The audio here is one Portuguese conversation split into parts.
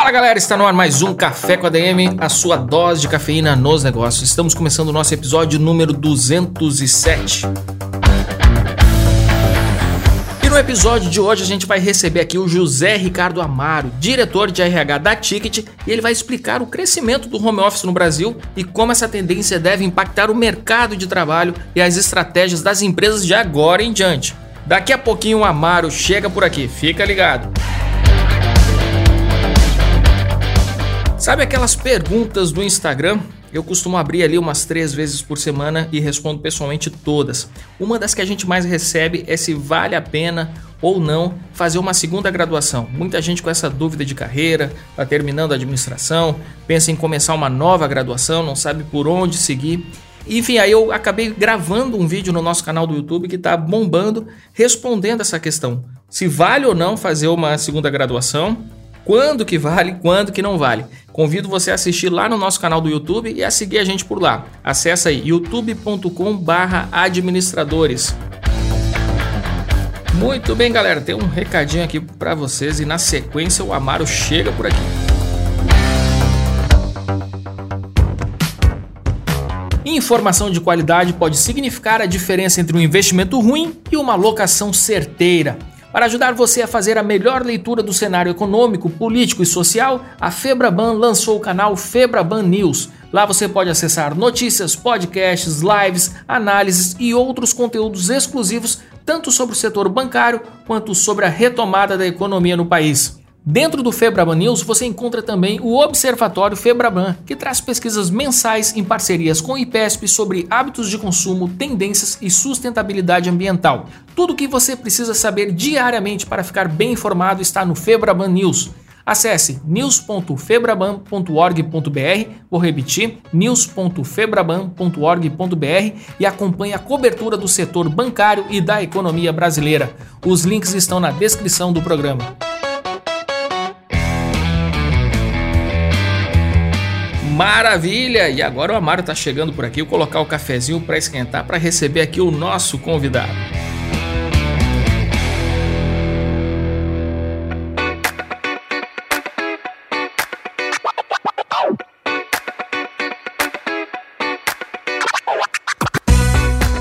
Fala galera, está no ar mais um Café com ADM, a sua dose de cafeína nos negócios. Estamos começando o nosso episódio número 207. no episódio de hoje a gente vai receber aqui o José Ricardo Amaro, diretor de RH da Ticket, e ele vai explicar o crescimento do home office no Brasil e como essa tendência deve impactar o mercado de trabalho e as estratégias das empresas de agora em diante. Daqui a pouquinho o Amaro chega por aqui, fica ligado. Sabe aquelas perguntas do Instagram eu costumo abrir ali umas três vezes por semana e respondo pessoalmente todas. Uma das que a gente mais recebe é se vale a pena ou não fazer uma segunda graduação. Muita gente com essa dúvida de carreira, está terminando a administração, pensa em começar uma nova graduação, não sabe por onde seguir. Enfim, aí eu acabei gravando um vídeo no nosso canal do YouTube que está bombando respondendo essa questão. Se vale ou não fazer uma segunda graduação quando que vale, quando que não vale. Convido você a assistir lá no nosso canal do YouTube e a seguir a gente por lá. Acesse aí youtube.com/administradores. Muito bem, galera, tem um recadinho aqui para vocês e na sequência o Amaro chega por aqui. Informação de qualidade pode significar a diferença entre um investimento ruim e uma locação certeira. Para ajudar você a fazer a melhor leitura do cenário econômico, político e social, a Febraban lançou o canal Febraban News. Lá você pode acessar notícias, podcasts, lives, análises e outros conteúdos exclusivos, tanto sobre o setor bancário quanto sobre a retomada da economia no país. Dentro do Febraban News você encontra também o Observatório Febraban, que traz pesquisas mensais em parcerias com o IPESP sobre hábitos de consumo, tendências e sustentabilidade ambiental. Tudo o que você precisa saber diariamente para ficar bem informado está no Febraban News. Acesse news.febraban.org.br, vou repetir, news.febraban.org.br e acompanhe a cobertura do setor bancário e da economia brasileira. Os links estão na descrição do programa. Maravilha! E agora o Amaro está chegando por aqui, vou colocar o cafezinho para esquentar para receber aqui o nosso convidado.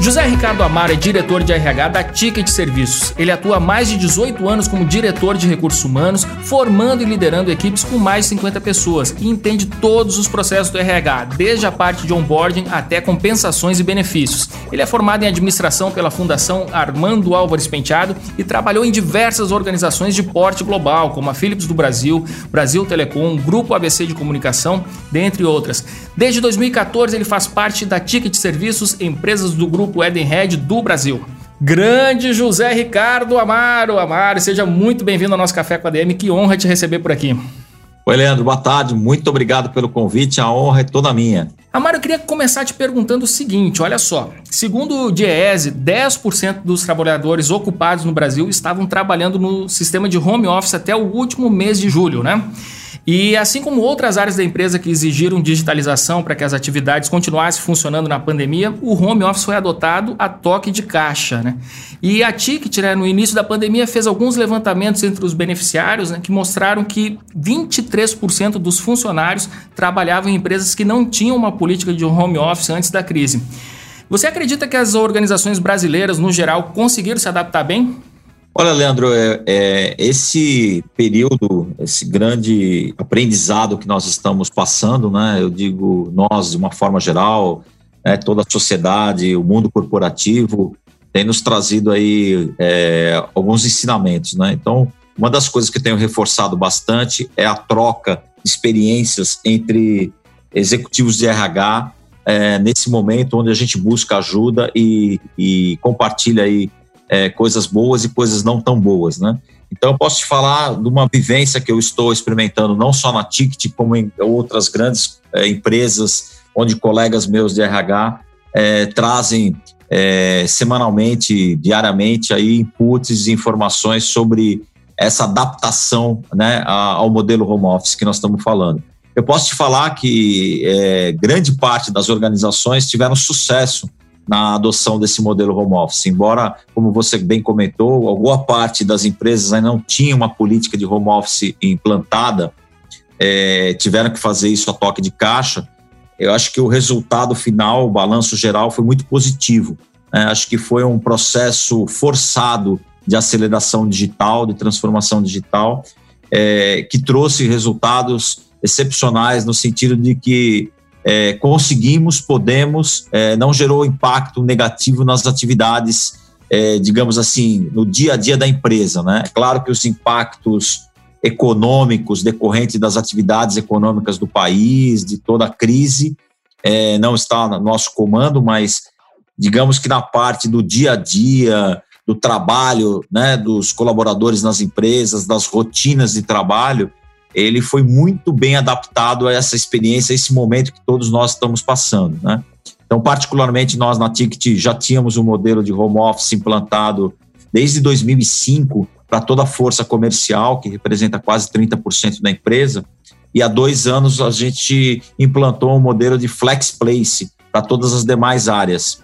José Ricardo Amaro é diretor de RH da Ticket Serviços. Ele atua há mais de 18 anos como diretor de recursos humanos, formando e liderando equipes com mais de 50 pessoas e entende todos os processos do RH, desde a parte de onboarding até compensações e benefícios. Ele é formado em administração pela Fundação Armando Álvares Penteado e trabalhou em diversas organizações de porte global, como a Philips do Brasil, Brasil Telecom, Grupo ABC de Comunicação, dentre outras. Desde 2014 ele faz parte da Ticket Serviços, empresas do grupo Grupo Edenred do Brasil. Grande José Ricardo Amaro. Amaro, seja muito bem-vindo ao nosso Café com a DM. Que honra te receber por aqui. Oi, Leandro, boa tarde. Muito obrigado pelo convite. A honra é toda minha. Amaro, eu queria começar te perguntando o seguinte: olha só. Segundo o DIEESE, 10% dos trabalhadores ocupados no Brasil estavam trabalhando no sistema de home office até o último mês de julho, né? E assim como outras áreas da empresa que exigiram digitalização para que as atividades continuassem funcionando na pandemia, o home office foi adotado a toque de caixa. Né? E a Ticket, né, no início da pandemia, fez alguns levantamentos entre os beneficiários né, que mostraram que 23% dos funcionários trabalhavam em empresas que não tinham uma política de home office antes da crise. Você acredita que as organizações brasileiras, no geral, conseguiram se adaptar bem? Olha, Leandro, é, é, esse período, esse grande aprendizado que nós estamos passando, né? Eu digo nós de uma forma geral, né, toda a sociedade, o mundo corporativo tem nos trazido aí é, alguns ensinamentos, né? Então, uma das coisas que tenho reforçado bastante é a troca de experiências entre executivos de RH é, nesse momento onde a gente busca ajuda e, e compartilha aí é, coisas boas e coisas não tão boas, né? Então, eu posso te falar de uma vivência que eu estou experimentando, não só na Ticket, como em outras grandes é, empresas, onde colegas meus de RH é, trazem é, semanalmente, diariamente, aí inputs e informações sobre essa adaptação né, ao modelo home office que nós estamos falando. Eu posso te falar que é, grande parte das organizações tiveram sucesso na adoção desse modelo home office. Embora, como você bem comentou, alguma parte das empresas ainda não tinha uma política de home office implantada, é, tiveram que fazer isso a toque de caixa. Eu acho que o resultado final, o balanço geral, foi muito positivo. Né? Acho que foi um processo forçado de aceleração digital, de transformação digital, é, que trouxe resultados excepcionais no sentido de que é, conseguimos, podemos, é, não gerou impacto negativo nas atividades, é, digamos assim, no dia a dia da empresa. Né? É claro que os impactos econômicos decorrentes das atividades econômicas do país, de toda a crise, é, não está no nosso comando, mas digamos que na parte do dia a dia, do trabalho, né, dos colaboradores nas empresas, das rotinas de trabalho, ele foi muito bem adaptado a essa experiência, a esse momento que todos nós estamos passando, né? Então, particularmente nós na Ticket já tínhamos um modelo de home office implantado desde 2005 para toda a força comercial, que representa quase 30% da empresa, e há dois anos a gente implantou um modelo de flex place para todas as demais áreas,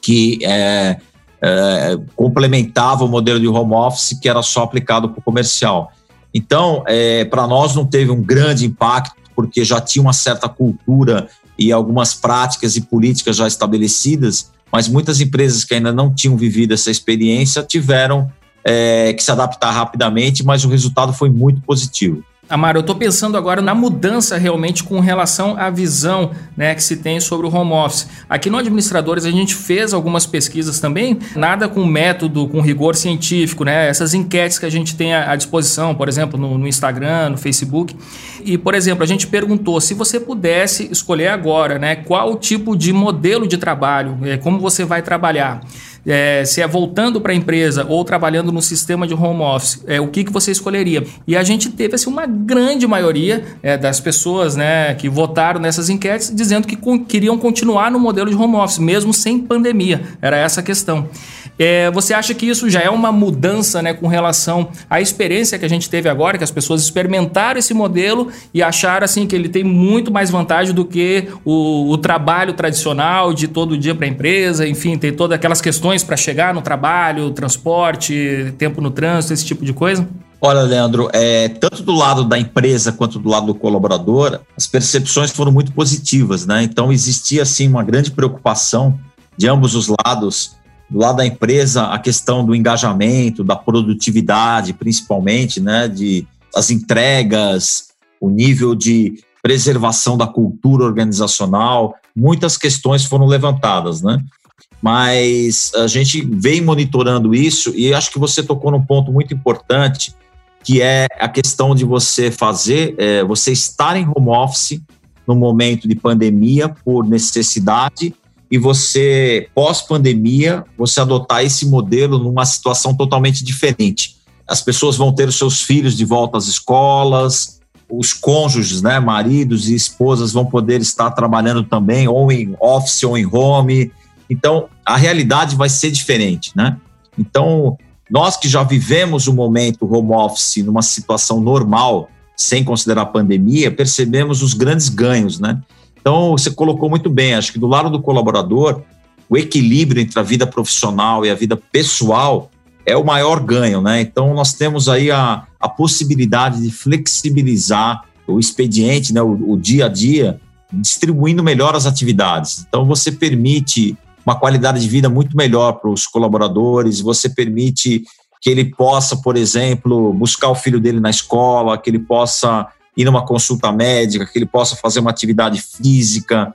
que é, é, complementava o modelo de home office que era só aplicado para o comercial. Então, é, para nós não teve um grande impacto, porque já tinha uma certa cultura e algumas práticas e políticas já estabelecidas, mas muitas empresas que ainda não tinham vivido essa experiência tiveram é, que se adaptar rapidamente, mas o resultado foi muito positivo. Amaro, eu estou pensando agora na mudança realmente com relação à visão né, que se tem sobre o home office. Aqui no Administradores a gente fez algumas pesquisas também, nada com método, com rigor científico, né? Essas enquetes que a gente tem à disposição, por exemplo, no, no Instagram, no Facebook. E, por exemplo, a gente perguntou se você pudesse escolher agora, né, qual tipo de modelo de trabalho, é, como você vai trabalhar é, se é voltando para a empresa ou trabalhando no sistema de home office, é, o que, que você escolheria? E a gente teve assim, uma grande maioria é, das pessoas né, que votaram nessas enquetes dizendo que com, queriam continuar no modelo de home office, mesmo sem pandemia. Era essa a questão. É, você acha que isso já é uma mudança né, com relação à experiência que a gente teve agora, que as pessoas experimentaram esse modelo e acharam assim que ele tem muito mais vantagem do que o, o trabalho tradicional de todo dia para a empresa, enfim, tem todas aquelas questões para chegar no trabalho, transporte, tempo no trânsito, esse tipo de coisa? Olha, Leandro, é, tanto do lado da empresa quanto do lado do colaborador, as percepções foram muito positivas, né? Então existia assim uma grande preocupação de ambos os lados do lado da empresa, a questão do engajamento, da produtividade, principalmente, né, de as entregas, o nível de preservação da cultura organizacional, muitas questões foram levantadas, né? Mas a gente vem monitorando isso e acho que você tocou num ponto muito importante, que é a questão de você fazer, é, você estar em home office no momento de pandemia por necessidade e você, pós-pandemia, você adotar esse modelo numa situação totalmente diferente. As pessoas vão ter os seus filhos de volta às escolas, os cônjuges, né, maridos e esposas vão poder estar trabalhando também, ou em office ou em home. Então, a realidade vai ser diferente, né? Então, nós que já vivemos o momento home office numa situação normal, sem considerar a pandemia, percebemos os grandes ganhos, né? Então, você colocou muito bem, acho que do lado do colaborador, o equilíbrio entre a vida profissional e a vida pessoal é o maior ganho, né? Então, nós temos aí a, a possibilidade de flexibilizar o expediente, né, o, o dia a dia, distribuindo melhor as atividades. Então, você permite uma qualidade de vida muito melhor para os colaboradores, você permite que ele possa, por exemplo, buscar o filho dele na escola, que ele possa ir numa consulta médica, que ele possa fazer uma atividade física.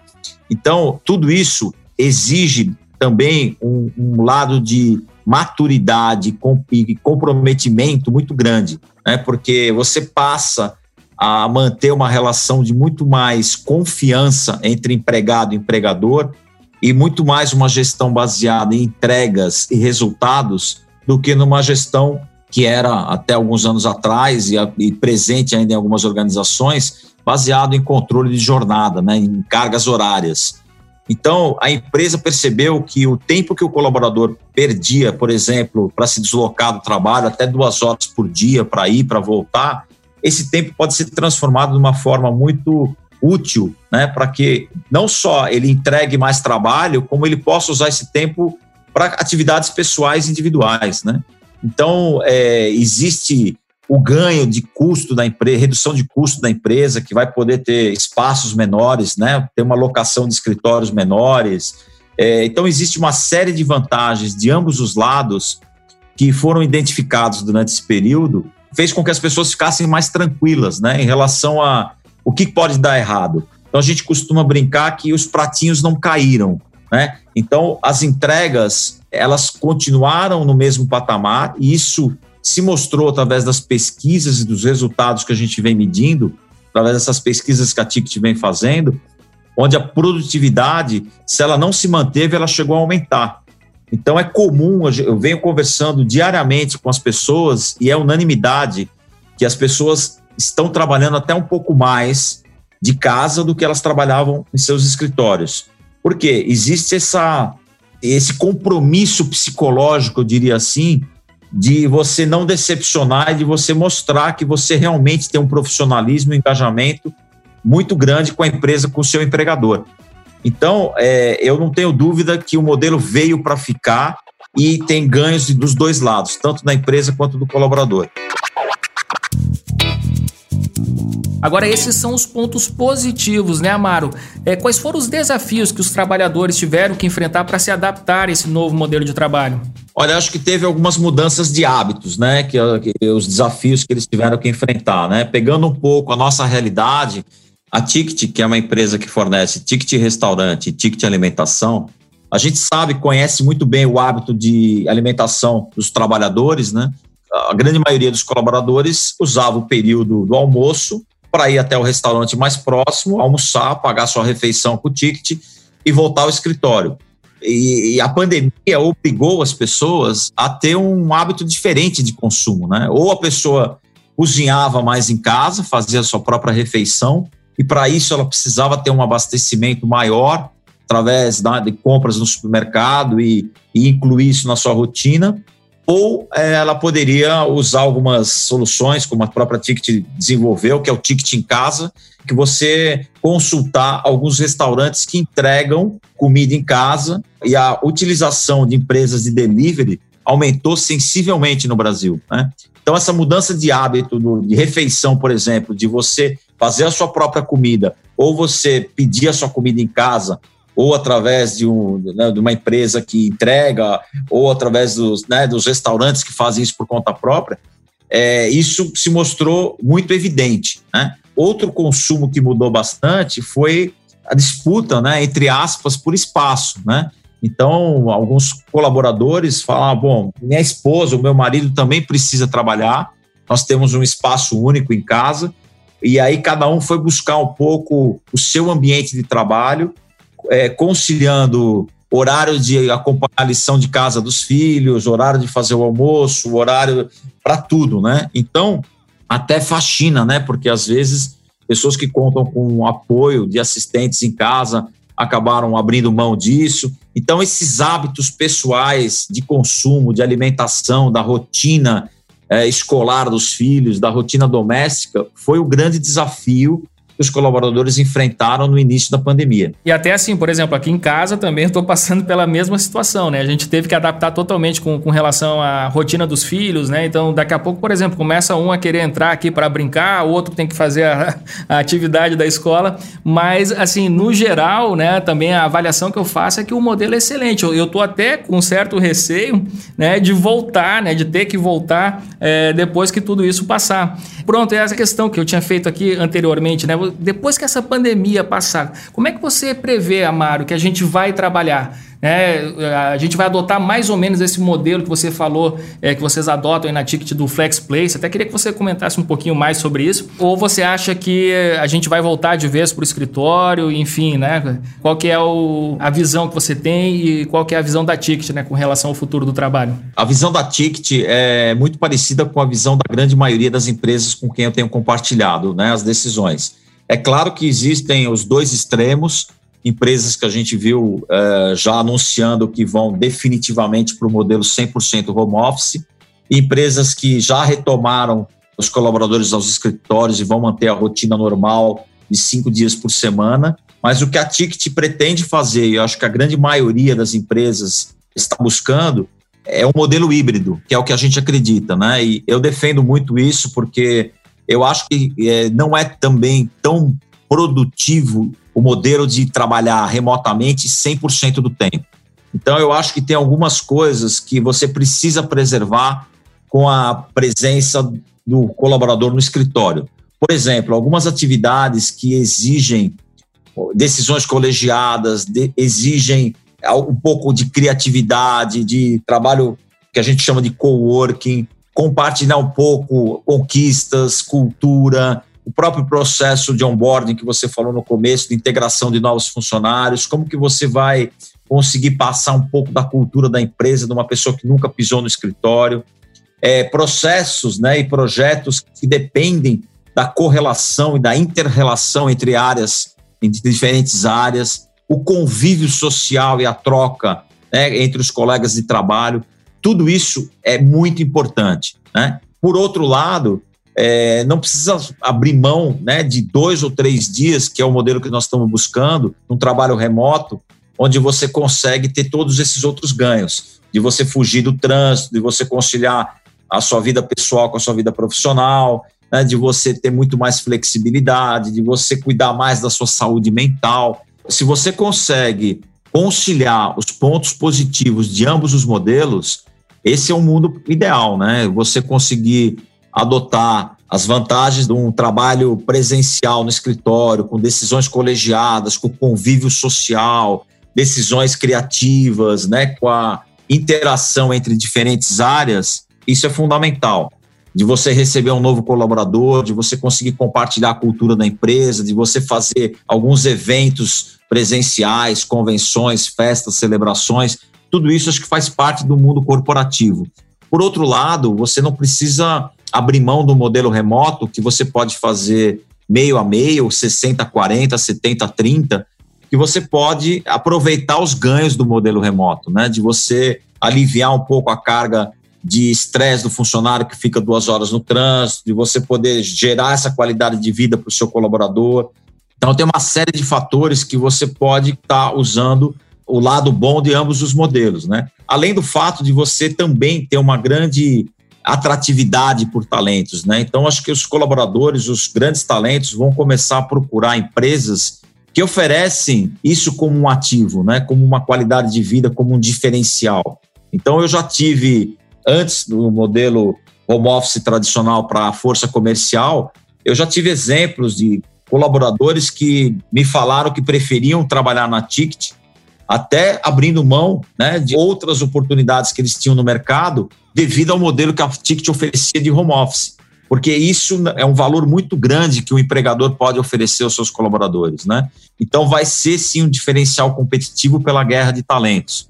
Então, tudo isso exige também um, um lado de maturidade e comprometimento muito grande, né? porque você passa a manter uma relação de muito mais confiança entre empregado e empregador e muito mais uma gestão baseada em entregas e resultados do que numa gestão que era até alguns anos atrás e, e, presente ainda em algumas organizações, baseado em controle de jornada, né, em cargas horárias. Então, a empresa percebeu que o tempo que o colaborador perdia, por exemplo, para se deslocar do trabalho, até duas horas por dia para ir, para voltar, esse tempo pode ser transformado de uma forma muito útil, né, para que não só ele entregue mais trabalho, como ele possa usar esse tempo para atividades pessoais individuais, né? Então, é, existe o ganho de custo da empresa, redução de custo da empresa, que vai poder ter espaços menores, né? ter uma locação de escritórios menores. É, então, existe uma série de vantagens de ambos os lados que foram identificados durante esse período, fez com que as pessoas ficassem mais tranquilas né? em relação a o que pode dar errado. Então, a gente costuma brincar que os pratinhos não caíram. Né? Então, as entregas elas continuaram no mesmo patamar e isso se mostrou através das pesquisas e dos resultados que a gente vem medindo, através dessas pesquisas que a TICT vem fazendo, onde a produtividade, se ela não se manteve, ela chegou a aumentar. Então é comum, eu venho conversando diariamente com as pessoas e é unanimidade que as pessoas estão trabalhando até um pouco mais de casa do que elas trabalhavam em seus escritórios. Porque existe essa, esse compromisso psicológico, eu diria assim, de você não decepcionar e de você mostrar que você realmente tem um profissionalismo e um engajamento muito grande com a empresa, com o seu empregador. Então, é, eu não tenho dúvida que o modelo veio para ficar e tem ganhos dos dois lados, tanto da empresa quanto do colaborador. Agora, esses são os pontos positivos, né, Amaro? É, quais foram os desafios que os trabalhadores tiveram que enfrentar para se adaptar a esse novo modelo de trabalho? Olha, acho que teve algumas mudanças de hábitos, né? Que, que, os desafios que eles tiveram que enfrentar, né? Pegando um pouco a nossa realidade, a Ticket, que é uma empresa que fornece ticket restaurante ticket alimentação, a gente sabe, conhece muito bem o hábito de alimentação dos trabalhadores, né? A grande maioria dos colaboradores usava o período do almoço para ir até o restaurante mais próximo, almoçar, pagar sua refeição com o ticket e voltar ao escritório. E, e, a pandemia obrigou as pessoas a ter um hábito diferente de consumo, né? Ou a pessoa cozinhava mais em casa, fazia sua própria refeição, e para isso ela precisava ter um abastecimento maior através de compras no supermercado e, e incluir isso na sua rotina, ou é, ela poderia usar algumas soluções, como a própria Ticket desenvolveu, que é o Ticket em Casa, que você consultar alguns restaurantes que entregam comida em casa e a utilização de empresas de delivery aumentou sensivelmente no Brasil. Né? Então, essa mudança de hábito de refeição, por exemplo, de você fazer a sua própria comida ou você pedir a sua comida em casa ou através de, um, né, de uma empresa que entrega, ou através dos, né, dos restaurantes que fazem isso por conta própria, é, isso se mostrou muito evidente. Né? Outro consumo que mudou bastante foi a disputa, né, entre aspas, por espaço. Né? Então, alguns colaboradores falam: ah, bom, minha esposa, o meu marido também precisa trabalhar, nós temos um espaço único em casa, e aí cada um foi buscar um pouco o seu ambiente de trabalho é, conciliando horário de acompanhar a lição de casa dos filhos, horário de fazer o almoço, horário para tudo, né? Então, até faxina, né? Porque às vezes pessoas que contam com apoio de assistentes em casa acabaram abrindo mão disso. Então, esses hábitos pessoais de consumo, de alimentação, da rotina é, escolar dos filhos, da rotina doméstica, foi o grande desafio que os colaboradores enfrentaram no início da pandemia. E até assim, por exemplo, aqui em casa também estou passando pela mesma situação, né? A gente teve que adaptar totalmente com, com relação à rotina dos filhos, né? Então, daqui a pouco, por exemplo, começa um a querer entrar aqui para brincar, o outro tem que fazer a, a, atividade da escola, mas assim, no geral, né, também a avaliação que eu faço é que o modelo é excelente. Eu estou até com certo receio, né, de voltar, né, de ter que voltar é, depois que tudo isso passar. Pronto, é essa questão que eu tinha feito aqui anteriormente, né? Depois que essa pandemia passar, como é que você prevê, Amaro, que a gente vai trabalhar? É, a gente vai adotar mais ou menos esse modelo que você falou, é, que vocês adotam aí na ticket do Flex Place. Até queria que você comentasse um pouquinho mais sobre isso. Ou você acha que a gente vai voltar de vez para o escritório, enfim, né? Qual que é o, a visão que você tem e qual que é a visão da ticket, né, com relação ao futuro do trabalho? A visão da ticket é muito parecida com a visão da grande maioria das empresas com quem eu tenho compartilhado, né, as decisões. É claro que existem os dois extremos, empresas que a gente viu uh, já anunciando que vão definitivamente para o modelo 100% home office, empresas que já retomaram os colaboradores aos escritórios e vão manter a rotina normal de cinco dias por semana. Mas o que a Ticket pretende fazer, e eu acho que a grande maioria das empresas está buscando, é um modelo híbrido, que é o que a gente acredita, né? E eu defendo muito isso porque eu acho que é, não é também tão produtivo o modelo de trabalhar remotamente 100% do tempo. Então, eu acho que tem algumas coisas que você precisa preservar com a presença do colaborador no escritório. Por exemplo, algumas atividades que exigem decisões colegiadas, de, exigem um pouco de criatividade, de trabalho que a gente chama de coworking, compartilhar um pouco conquistas, cultura, o próprio processo de onboarding que você falou no começo, de integração de novos funcionários, como que você vai conseguir passar um pouco da cultura da empresa de uma pessoa que nunca pisou no escritório, é, processos né, e projetos que dependem da correlação e da interrelação entre áreas, entre diferentes áreas, o convívio social e a troca né, entre os colegas de trabalho, tudo isso é muito importante. Né? Por outro lado, é, não precisa abrir mão né, de dois ou três dias, que é o modelo que nós estamos buscando, um trabalho remoto, onde você consegue ter todos esses outros ganhos, de você fugir do trânsito, de você conciliar a sua vida pessoal com a sua vida profissional, né, de você ter muito mais flexibilidade, de você cuidar mais da sua saúde mental. Se você consegue conciliar os pontos positivos de ambos os modelos, esse é o mundo ideal, né? Você conseguir adotar as vantagens de um trabalho presencial no escritório, com decisões colegiadas, com convívio social, decisões criativas, né, com a interação entre diferentes áreas, isso é fundamental. De você receber um novo colaborador, de você conseguir compartilhar a cultura da empresa, de você fazer alguns eventos presenciais, convenções, festas, celebrações, tudo isso acho que faz parte do mundo corporativo. Por outro lado, você não precisa abrir mão do modelo remoto, que você pode fazer meio a meio, 60 40, 70 30, que você pode aproveitar os ganhos do modelo remoto, né? De você aliviar um pouco a carga de estresse do funcionário que fica duas horas no trânsito, de você poder gerar essa qualidade de vida para o seu colaborador. Então, tem uma série de fatores que você pode estar tá usando o lado bom de ambos os modelos, né? Além do fato de você também ter uma grande atratividade por talentos, né? Então acho que os colaboradores, os grandes talentos vão começar a procurar empresas que oferecem isso como um ativo, né? Como uma qualidade de vida, como um diferencial. Então eu já tive antes do modelo home office tradicional para a força comercial, eu já tive exemplos de colaboradores que me falaram que preferiam trabalhar na Ticket até abrindo mão né, de outras oportunidades que eles tinham no mercado devido ao modelo que a Ticket oferecia de home office. Porque isso é um valor muito grande que o empregador pode oferecer aos seus colaboradores. Né? Então, vai ser sim um diferencial competitivo pela guerra de talentos.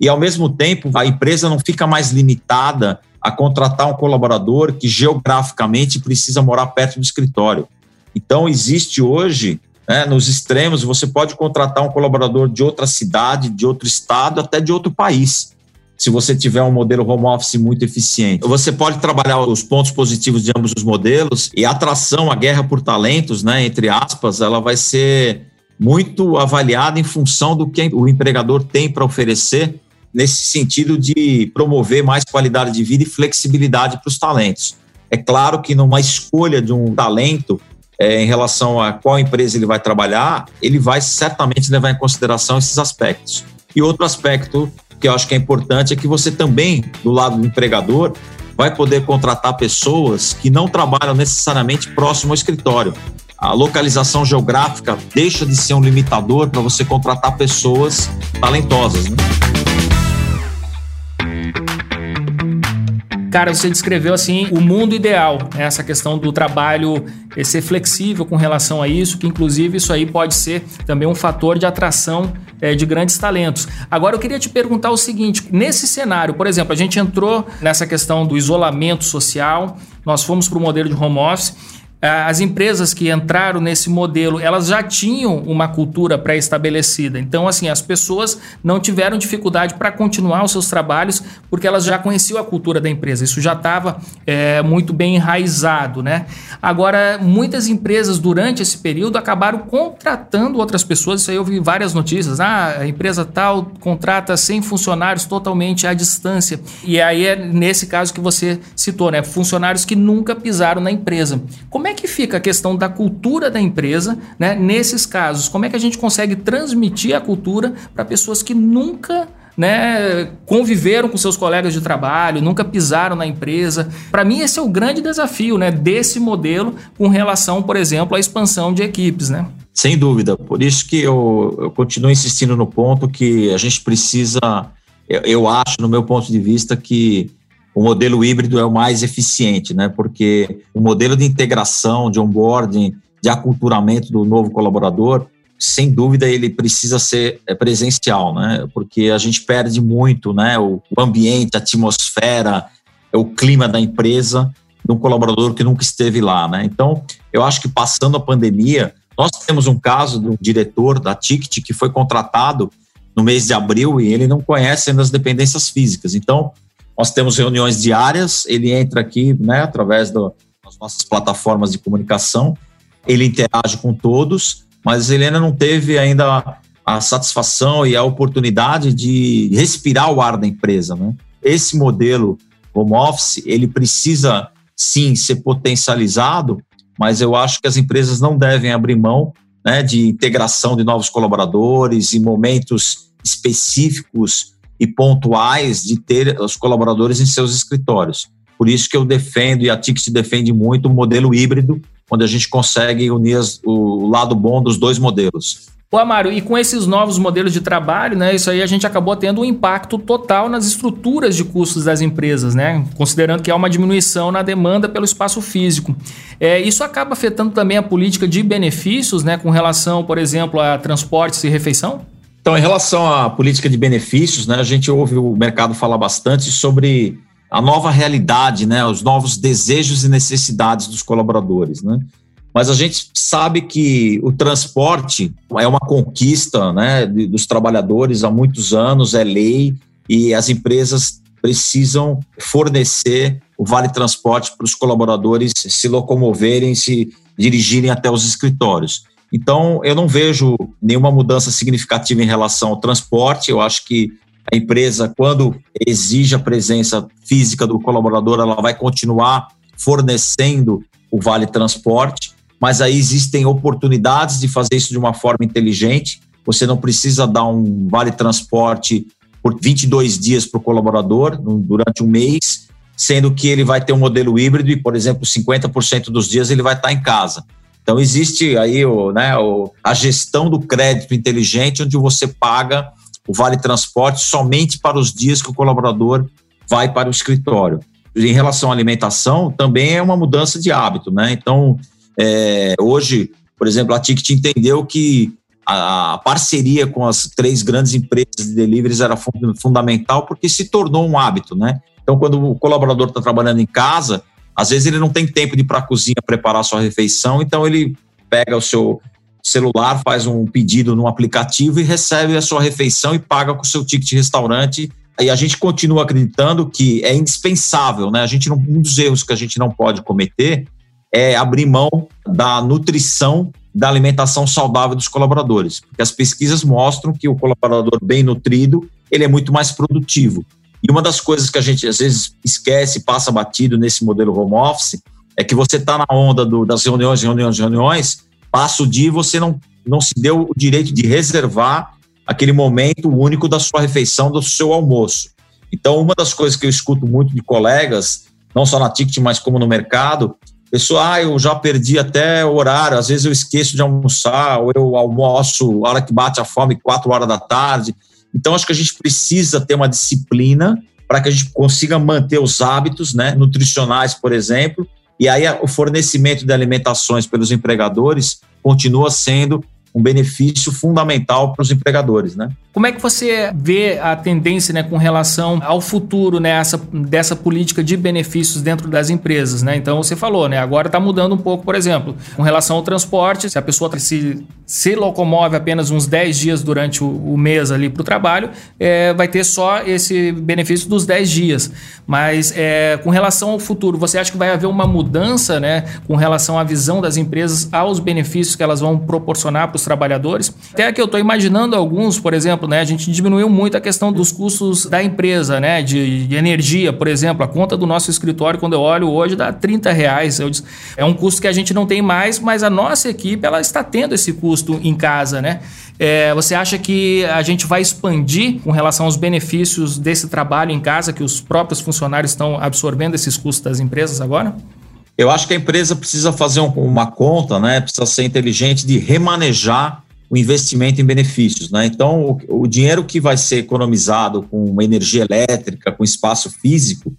E, ao mesmo tempo, a empresa não fica mais limitada a contratar um colaborador que geograficamente precisa morar perto do escritório. Então, existe hoje né, nos extremos, você pode contratar um colaborador de outra cidade, de outro estado, até de outro país. Se você tiver um modelo home office muito eficiente, você pode trabalhar os pontos positivos de ambos os modelos e a atração, a guerra por talentos, né, entre aspas, ela vai ser muito avaliada em função do que o empregador tem para oferecer nesse sentido de promover mais qualidade de vida e flexibilidade para os talentos. É claro que numa escolha de um talento, é, em relação a qual empresa ele vai trabalhar, ele vai certamente levar em consideração esses aspectos. E outro aspecto que eu acho que é importante é que você também, do lado do empregador, vai poder contratar pessoas que não trabalham necessariamente próximo ao escritório. A localização geográfica deixa de ser um limitador para você contratar pessoas talentosas. Né? Cara, você descreveu assim o mundo ideal, né? essa questão do trabalho eh, ser flexível com relação a isso, que inclusive isso aí pode ser também um fator de atração é, de grandes talentos. Agora eu queria te perguntar o seguinte: nesse cenário, por exemplo, a gente entrou nessa questão do isolamento social, nós fomos para o modelo de home office. As empresas que entraram nesse modelo, elas já tinham uma cultura pré-estabelecida. Então, assim, as pessoas não tiveram dificuldade para continuar os seus trabalhos porque elas já conheciam a cultura da empresa. Isso já estava é, muito bem enraizado, né? Agora, muitas empresas durante esse período acabaram contratando outras pessoas. Isso aí eu vi várias notícias. Ah, a empresa tal contrata 100 funcionários totalmente à distância. E aí é nesse caso que você citou, né? Funcionários que nunca pisaram na empresa. Como é que fica a questão da cultura da empresa, né? Nesses casos, como é que a gente consegue transmitir a cultura para pessoas que nunca né, conviveram com seus colegas de trabalho, nunca pisaram na empresa. Para mim, esse é o grande desafio né, desse modelo com relação, por exemplo, à expansão de equipes. Né? Sem dúvida. Por isso que eu, eu continuo insistindo no ponto que a gente precisa, eu, eu acho, no meu ponto de vista, que o modelo híbrido é o mais eficiente, né? Porque o modelo de integração, de onboarding, de aculturamento do novo colaborador, sem dúvida ele precisa ser é, presencial, né? Porque a gente perde muito, né? O ambiente, a atmosfera, o clima da empresa de um colaborador que nunca esteve lá, né? Então, eu acho que passando a pandemia, nós temos um caso um diretor da Ticket que foi contratado no mês de abril e ele não conhece ainda as dependências físicas. Então, nós temos reuniões diárias, ele entra aqui né, através do, das nossas plataformas de comunicação, ele interage com todos, mas ele ainda não teve ainda a satisfação e a oportunidade de respirar o ar da empresa. Né? Esse modelo home office, ele precisa sim ser potencializado, mas eu acho que as empresas não devem abrir mão né, de integração de novos colaboradores em momentos específicos e pontuais de ter os colaboradores em seus escritórios. Por isso que eu defendo, e a Ticket defende muito, o modelo híbrido, onde a gente consegue unir as, o lado bom dos dois modelos. Ô Amaro, e com esses novos modelos de trabalho, né, isso aí a gente acabou tendo um impacto total nas estruturas de custos das empresas, né, considerando que há uma diminuição na demanda pelo espaço físico. É, isso acaba afetando também a política de benefícios, né, com relação, por exemplo, a transportes e refeição? Então, em relação à política de benefícios, né, a gente ouve o mercado falar bastante sobre a nova realidade, né, os novos desejos e necessidades dos colaboradores, né? Mas a gente sabe que o transporte é uma conquista, né, dos trabalhadores há muitos anos, é lei e as empresas precisam fornecer o vale transporte para os colaboradores se locomoverem, se dirigirem até os escritórios. Então, eu não vejo nenhuma mudança significativa em relação ao transporte. Eu acho que a empresa, quando exige a presença física do colaborador, ela vai continuar fornecendo o vale transporte, mas aí existem oportunidades de fazer isso de uma forma inteligente. Você não precisa dar um vale transporte por 22 dias para o colaborador durante um mês, sendo que ele vai ter um modelo híbrido e, por exemplo, 50% dos dias ele vai estar em casa. Então, existe aí o, né, o, a gestão do crédito inteligente, onde você paga o vale transporte somente para os dias que o colaborador vai para o escritório. Em relação à alimentação, também é uma mudança de hábito. Né? Então, é, hoje, por exemplo, a Ticket entendeu que a parceria com as três grandes empresas de deliveries era fundamental porque se tornou um hábito, né? Então, quando o colaborador está trabalhando em casa, às vezes ele não tem tempo de ir para a cozinha preparar a sua refeição, então ele pega o seu celular, faz um pedido no aplicativo e recebe a sua refeição e paga com o seu ticket de restaurante. E a gente continua acreditando que é indispensável, né? A gente não, um dos erros que a gente não pode cometer é abrir mão da nutrição, da alimentação saudável dos colaboradores, porque as pesquisas mostram que o colaborador bem nutrido ele é muito mais produtivo. E uma das coisas que a gente às vezes esquece, passa batido nesse modelo home office, é que você está na onda do, das reuniões, reuniões, reuniões, passa o dia e você não, não se deu o direito de reservar aquele momento único da sua refeição, do seu almoço. Então, uma das coisas que eu escuto muito de colegas, não só na Ticket, mas como no mercado, pessoal, ah, eu já perdi até o horário, às vezes eu esqueço de almoçar, ou eu almoço a hora que bate a fome, quatro horas da tarde. Então, acho que a gente precisa ter uma disciplina para que a gente consiga manter os hábitos né, nutricionais, por exemplo, e aí o fornecimento de alimentações pelos empregadores continua sendo um benefício fundamental para os empregadores, né? Como é que você vê a tendência né, com relação ao futuro né, essa, dessa política de benefícios dentro das empresas? Né? Então, você falou, né, agora está mudando um pouco, por exemplo, com relação ao transporte, se a pessoa se, se locomove apenas uns 10 dias durante o, o mês ali para o trabalho, é, vai ter só esse benefício dos 10 dias. Mas é, com relação ao futuro, você acha que vai haver uma mudança né, com relação à visão das empresas aos benefícios que elas vão proporcionar para os trabalhadores? Até que eu estou imaginando alguns, por exemplo, né? A gente diminuiu muito a questão dos custos da empresa, né? De, de, energia, por exemplo. A conta do nosso escritório, quando eu olho hoje, dá 30 reais. Eu, é um custo que a gente não tem mais, mas a nossa equipe ela está tendo esse custo em casa, né? É, você acha que a gente vai expandir com relação aos benefícios desse trabalho em casa, que os próprios funcionários estão absorvendo esses custos das empresas agora? Eu acho que a empresa precisa fazer um, uma conta, né? Precisa ser inteligente de remanejar o investimento em benefícios. Né? Então, o, o, dinheiro que vai ser economizado com energia elétrica, com espaço físico,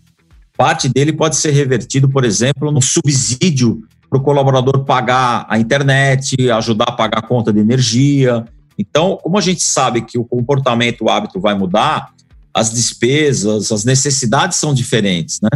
parte dele pode ser revertido, por exemplo, no subsídio para o colaborador pagar a internet, ajudar a pagar a conta de energia. Então, como a gente sabe que o comportamento, o hábito vai mudar, as despesas, as necessidades são diferentes, né?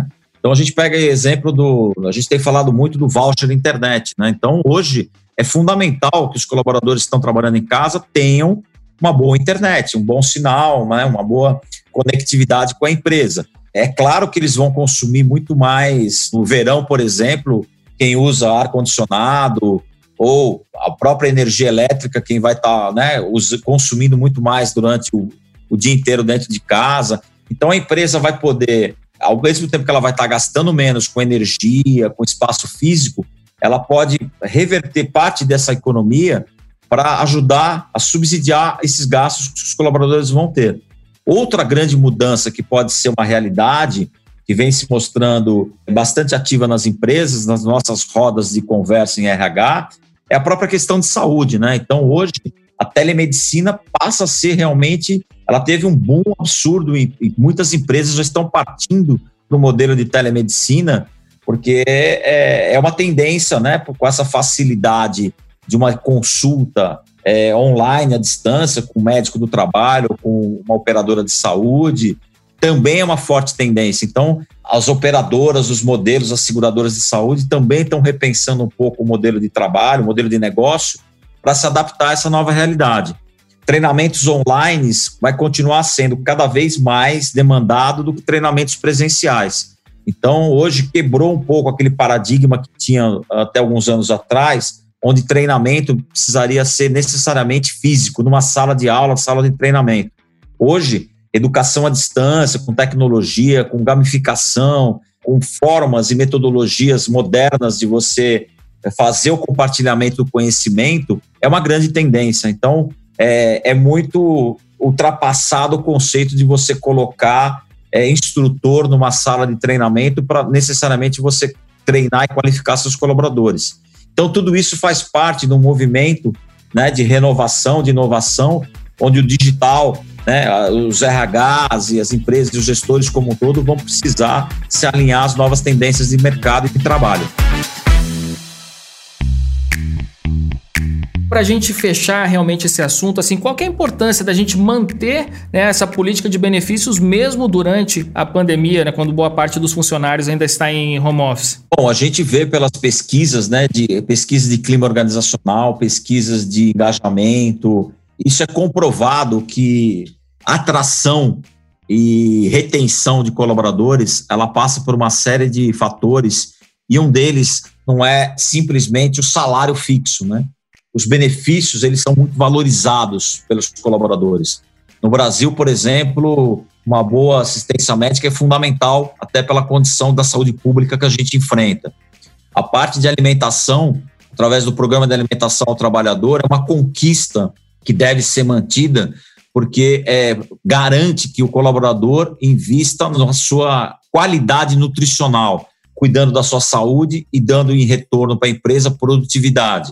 Então a gente pega exemplo do, a gente tem falado muito do voucher internet, né? Então hoje é fundamental que os colaboradores que estão trabalhando em casa tenham uma boa internet, um bom sinal, né, uma boa conectividade com a empresa. É claro que eles vão consumir muito mais no verão, por exemplo, quem usa ar-condicionado ou a própria energia elétrica, quem vai estar tá, né, consumindo muito mais durante o, o dia inteiro dentro de casa. Então a empresa vai poder, ao mesmo tempo que ela vai estar tá gastando menos com energia, com espaço físico, ela pode reverter parte dessa economia para ajudar a subsidiar esses gastos que os colaboradores vão ter. Outra grande mudança que pode ser uma realidade, que vem se mostrando bastante ativa nas empresas, nas nossas rodas de conversa em RH, é a própria questão de saúde, né? Então, hoje, a telemedicina passa a ser realmente. Ela teve um boom absurdo e, muitas empresas já estão partindo para o modelo de telemedicina porque é, é uma tendência, né, com essa facilidade de uma consulta é, online à distância com o médico do trabalho, com uma operadora de saúde, também é uma forte tendência. Então, as operadoras, os modelos, as seguradoras de saúde também estão repensando um pouco o modelo de trabalho, o modelo de negócio, para se adaptar a essa nova realidade. Treinamentos online vai continuar sendo cada vez mais demandado do que treinamentos presenciais. Então, hoje quebrou um pouco aquele paradigma que tinha até alguns anos atrás, onde treinamento precisaria ser necessariamente físico, numa sala de aula, sala de treinamento. Hoje, educação à distância, com tecnologia, com gamificação, com formas e metodologias modernas de você fazer o compartilhamento do conhecimento, é uma grande tendência. Então, é, é muito ultrapassado o conceito de você colocar é, instrutor numa sala de treinamento para necessariamente você treinar e qualificar seus colaboradores. Então, tudo isso faz parte de um movimento né, de renovação, de inovação, onde o digital, né, os RHs e as empresas e os gestores como um todo vão precisar se alinhar às novas tendências de mercado e de trabalho. Para a gente fechar realmente esse assunto, assim, qual é a importância da gente manter né, essa política de benefícios mesmo durante a pandemia, né, quando boa parte dos funcionários ainda está em home office? Bom, a gente vê pelas pesquisas, né, de pesquisas de clima organizacional, pesquisas de engajamento, isso é comprovado que atração e retenção de colaboradores, ela passa por uma série de fatores e um deles não é simplesmente o salário fixo, né? Os benefícios eles são muito valorizados pelos colaboradores. No Brasil, por exemplo, uma boa assistência médica é fundamental até pela condição da saúde pública que a gente enfrenta. A parte de alimentação, através do programa de alimentação ao trabalhador, é uma conquista que deve ser mantida, porque é, garante que o colaborador invista na sua qualidade nutricional, cuidando da sua saúde e dando em retorno para a empresa produtividade.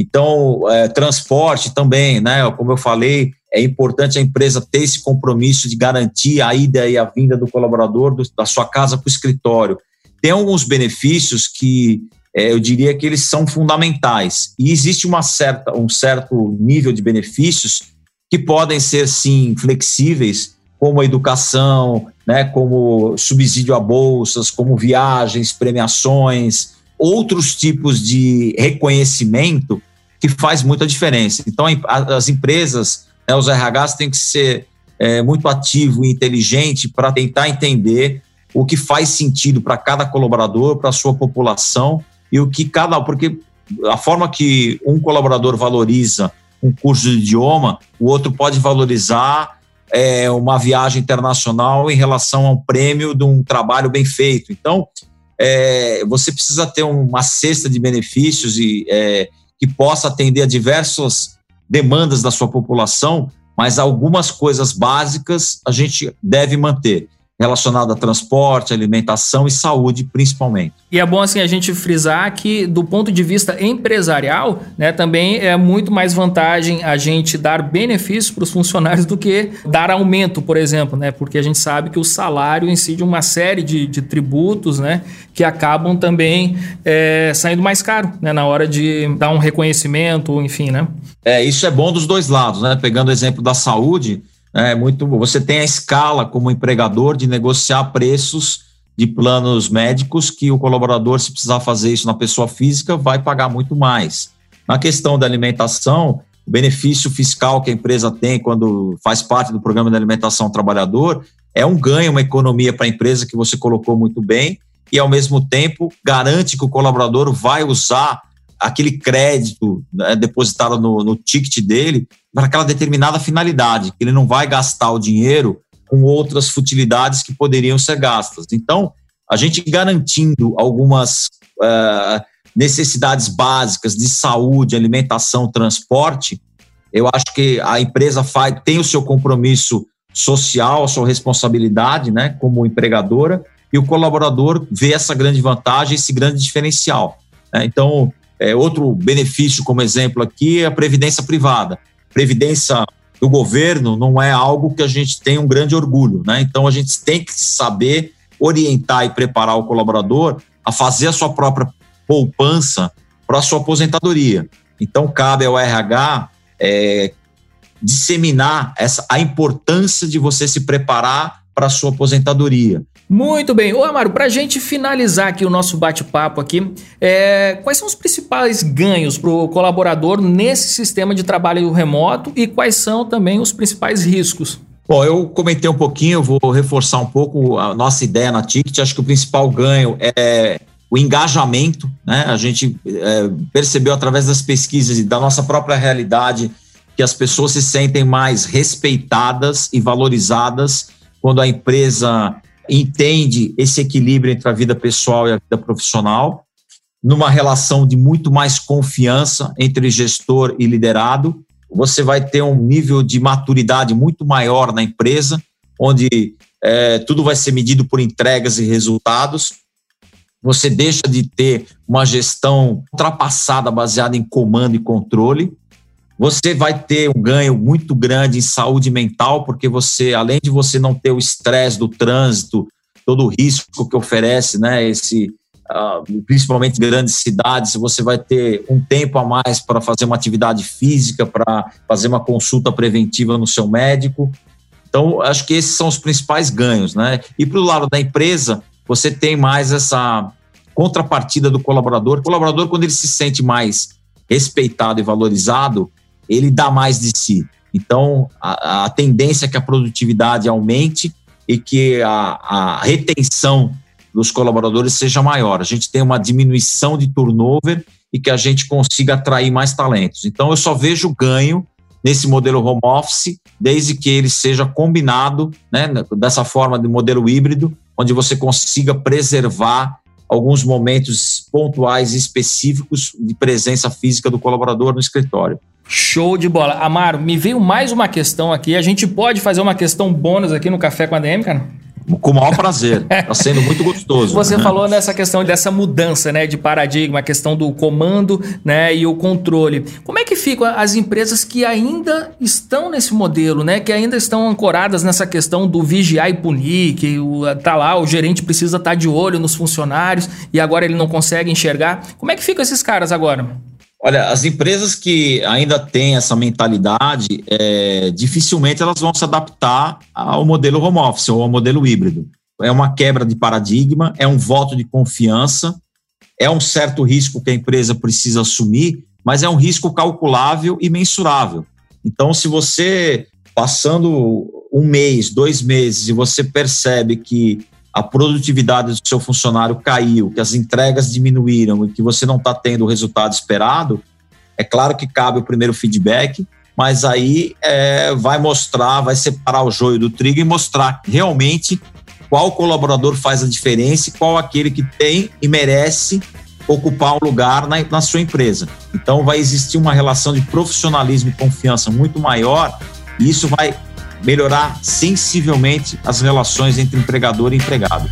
Então, é, transporte também, né? Como eu falei, é importante a empresa ter esse compromisso de garantir a ida e a vinda do colaborador do, da sua casa para o escritório. Tem alguns benefícios que é, eu diria que eles são fundamentais. E existe uma certa, um certo nível de benefícios que podem ser, sim, flexíveis, como a educação, né, como subsídio a bolsas, como viagens, premiações, outros tipos de reconhecimento que faz muita diferença. Então, as empresas, né, os RHs têm que ser é, muito ativo e inteligente para tentar entender o que faz sentido para cada colaborador, para a sua população e o que cada. Porque a forma que um colaborador valoriza um curso de idioma, o outro pode valorizar é, uma viagem internacional em relação a um prêmio de um trabalho bem feito. Então, é, você precisa ter uma cesta de benefícios e, é, que possa atender a diversas demandas da sua população, mas algumas coisas básicas a gente deve manter relacionado a transporte, alimentação e saúde, principalmente. E é bom assim a gente frisar que do ponto de vista empresarial, né, também é muito mais vantagem a gente dar benefícios para os funcionários do que dar aumento, por exemplo, né, porque a gente sabe que o salário incide uma série de, de tributos, né, que acabam também é, saindo mais caro, né, na hora de dar um reconhecimento, enfim, né. É isso é bom dos dois lados, né. Pegando o exemplo da saúde, é muito Você tem a escala como empregador de negociar preços de planos médicos que o colaborador, se precisar fazer isso na pessoa física, vai pagar muito mais. Na questão da alimentação, o benefício fiscal que a empresa tem quando faz parte do programa de alimentação trabalhador é um ganho, uma economia para a empresa que você colocou muito bem e, ao mesmo tempo, garante que o colaborador vai usar aquele crédito né, depositado no, no ticket dele para aquela determinada finalidade, ele não vai gastar o dinheiro com outras futilidades que poderiam ser gastas. Então, a gente garantindo algumas uh, necessidades básicas de saúde, alimentação, transporte, eu acho que a empresa faz, tem o seu compromisso social, a sua responsabilidade, né, como empregadora, e o colaborador vê essa grande vantagem, esse grande diferencial. Né? Então, é, outro benefício, como exemplo aqui, é a previdência privada. Previdência do governo não é algo que a gente tem um grande orgulho, né? Então a gente tem que saber orientar e preparar o colaborador a fazer a sua própria poupança para a sua aposentadoria. Então cabe ao RH é, disseminar essa, a importância de você se preparar para a sua aposentadoria. Muito bem. Ô Amaro, para a gente finalizar aqui o nosso bate-papo aqui, é, quais são os principais ganhos para o colaborador nesse sistema de trabalho remoto e quais são também os principais riscos? Bom, eu comentei um pouquinho, vou reforçar um pouco a nossa ideia na Ticket. Acho que o principal ganho é o engajamento, né? A gente é, percebeu através das pesquisas e da nossa própria realidade que as pessoas se sentem mais respeitadas e valorizadas quando a empresa entende esse equilíbrio entre a vida pessoal e a vida profissional, numa relação de muito mais confiança entre gestor e liderado. Você vai ter um nível de maturidade muito maior na empresa, onde é, tudo vai ser medido por entregas e resultados. Você deixa de ter uma gestão ultrapassada baseada em comando e controle você vai ter um ganho muito grande em saúde mental, porque você, além de você não ter o estresse do trânsito, todo o risco que oferece, né, esse, uh, principalmente grandes cidades, você vai ter um tempo a mais para fazer uma atividade física, para fazer uma consulta preventiva no seu médico. Então, acho que esses são os principais ganhos, né? E para o lado da empresa, você tem mais essa contrapartida do colaborador. O colaborador, quando ele se sente mais respeitado e valorizado, ele dá mais de si. Então, a, a tendência é que a produtividade aumente e que a, a retenção dos colaboradores seja maior. A gente tem uma diminuição de turnover e que a gente consiga atrair mais talentos. Então, eu só vejo ganho nesse modelo home office, desde que ele seja combinado né, dessa forma de modelo híbrido, onde você consiga preservar alguns momentos pontuais específicos de presença física do colaborador no escritório. Show de bola. Amaro, me veio mais uma questão aqui. A gente pode fazer uma questão bônus aqui no Café com a DM, cara? Com o maior prazer. Está sendo muito gostoso. Você né? falou nessa questão dessa mudança né, de paradigma, a questão do comando né, e o controle. Como é que ficam as empresas que ainda estão nesse modelo, né? Que ainda estão ancoradas nessa questão do vigiar e punir, que o, tá lá, o gerente precisa estar tá de olho nos funcionários e agora ele não consegue enxergar. Como é que ficam esses caras agora? Olha, as empresas que ainda têm essa mentalidade, é, dificilmente elas vão se adaptar ao modelo home office ou ao modelo híbrido. É uma quebra de paradigma, é um voto de confiança, é um certo risco que a empresa precisa assumir, mas é um risco calculável e mensurável. Então, se você, passando um mês, dois meses, e você percebe que a produtividade do seu funcionário caiu, que as entregas diminuíram e que você não está tendo o resultado esperado, é claro que cabe o primeiro feedback, mas aí é, vai mostrar, vai separar o joio do trigo e mostrar realmente qual colaborador faz a diferença e qual aquele que tem e merece ocupar um lugar na, na sua empresa. Então vai existir uma relação de profissionalismo e confiança muito maior e isso vai melhorar sensivelmente as relações entre empregador e empregado.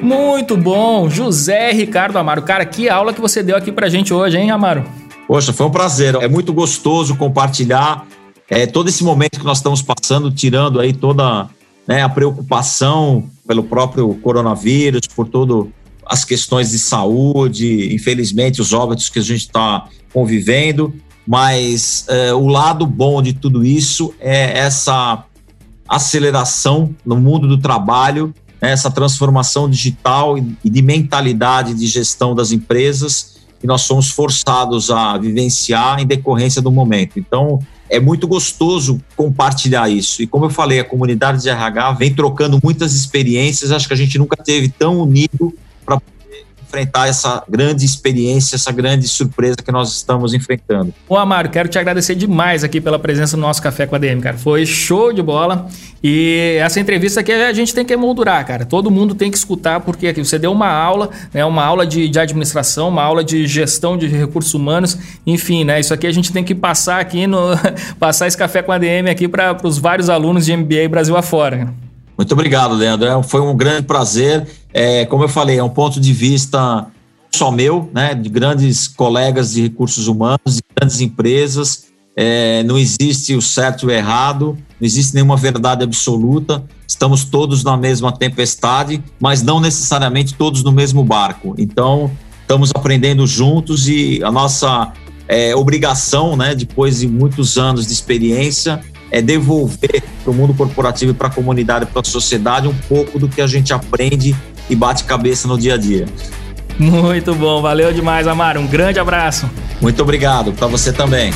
Muito bom, José Ricardo Amaro. Cara, que aula que você deu aqui pra gente hoje, hein, Amaro? Poxa, foi um prazer. É muito gostoso compartilhar é, todo esse momento que nós estamos passando, tirando aí toda né, a preocupação pelo próprio coronavírus, por todo as questões de saúde, infelizmente os óbitos que a gente está convivendo mas é, o lado bom de tudo isso é essa aceleração no mundo do trabalho, né, essa transformação digital e de mentalidade de gestão das empresas que nós somos forçados a vivenciar em decorrência do momento. Então, é muito gostoso compartilhar isso. E como eu falei, a comunidade de RH vem trocando muitas experiências, acho que a gente nunca teve tão unido para enfrentar essa grande experiência, essa grande surpresa que nós estamos enfrentando. Ô Amaro, quero te agradecer demais aqui pela presença no nosso Café com a DM, cara. Foi show de bola. E essa entrevista aqui a gente tem que emoldurar, cara. Todo mundo tem que escutar, porque aqui você deu uma aula, né? Uma aula de, de administração, uma aula de gestão de recursos humanos, enfim, né? Isso aqui a gente tem que passar aqui no. passar esse café com a DM aqui para os vários alunos de MBA Brasil afora. Muito obrigado, Leandro. É, foi um grande prazer. É, como eu falei, é um ponto de vista só meu, né, de grandes colegas de recursos humanos, de grandes empresas. É, não existe o certo e o errado, não existe nenhuma verdade absoluta. Estamos todos na mesma tempestade, mas não necessariamente todos no mesmo barco. Então, estamos aprendendo juntos e a nossa é, obrigação, né, depois de muitos anos de experiência, é devolver para o mundo corporativo e para a comunidade, para a sociedade, um pouco do que a gente aprende e bate cabeça no dia a dia. Muito bom, valeu demais, Amaro. Um grande abraço. Muito obrigado, para você também.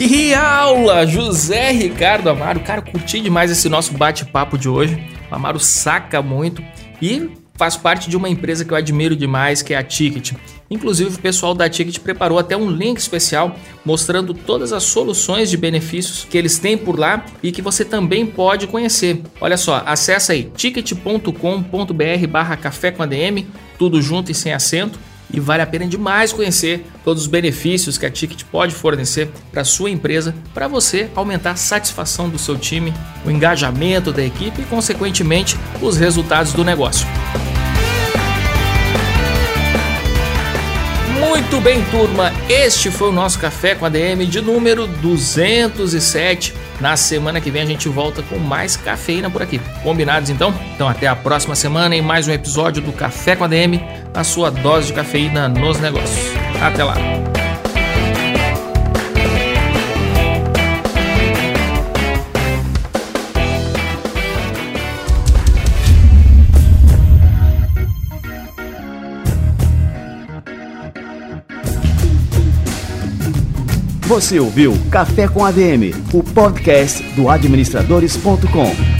Que aula! José Ricardo Amaro. Cara, curti demais esse nosso bate-papo de hoje. O Amaro saca muito e faz parte de uma empresa que eu admiro demais, que é a Ticket. Inclusive, o pessoal da Ticket preparou até um link especial mostrando todas as soluções de benefícios que eles têm por lá e que você também pode conhecer. Olha só, acessa aí ticket.com.br barra café com ADM, tudo junto e sem acento e vale a pena demais conhecer todos os benefícios que a Ticket pode fornecer para sua empresa, para você aumentar a satisfação do seu time, o engajamento da equipe e, consequentemente, os resultados do negócio. Muito bem, turma. Este foi o nosso Café com a DM de número 207. Na semana que vem a gente volta com mais cafeína por aqui. Combinados então? Então até a próxima semana em mais um episódio do Café com a DM, a sua dose de cafeína nos negócios. Até lá. Você ouviu Café com ADM, o podcast do administradores.com.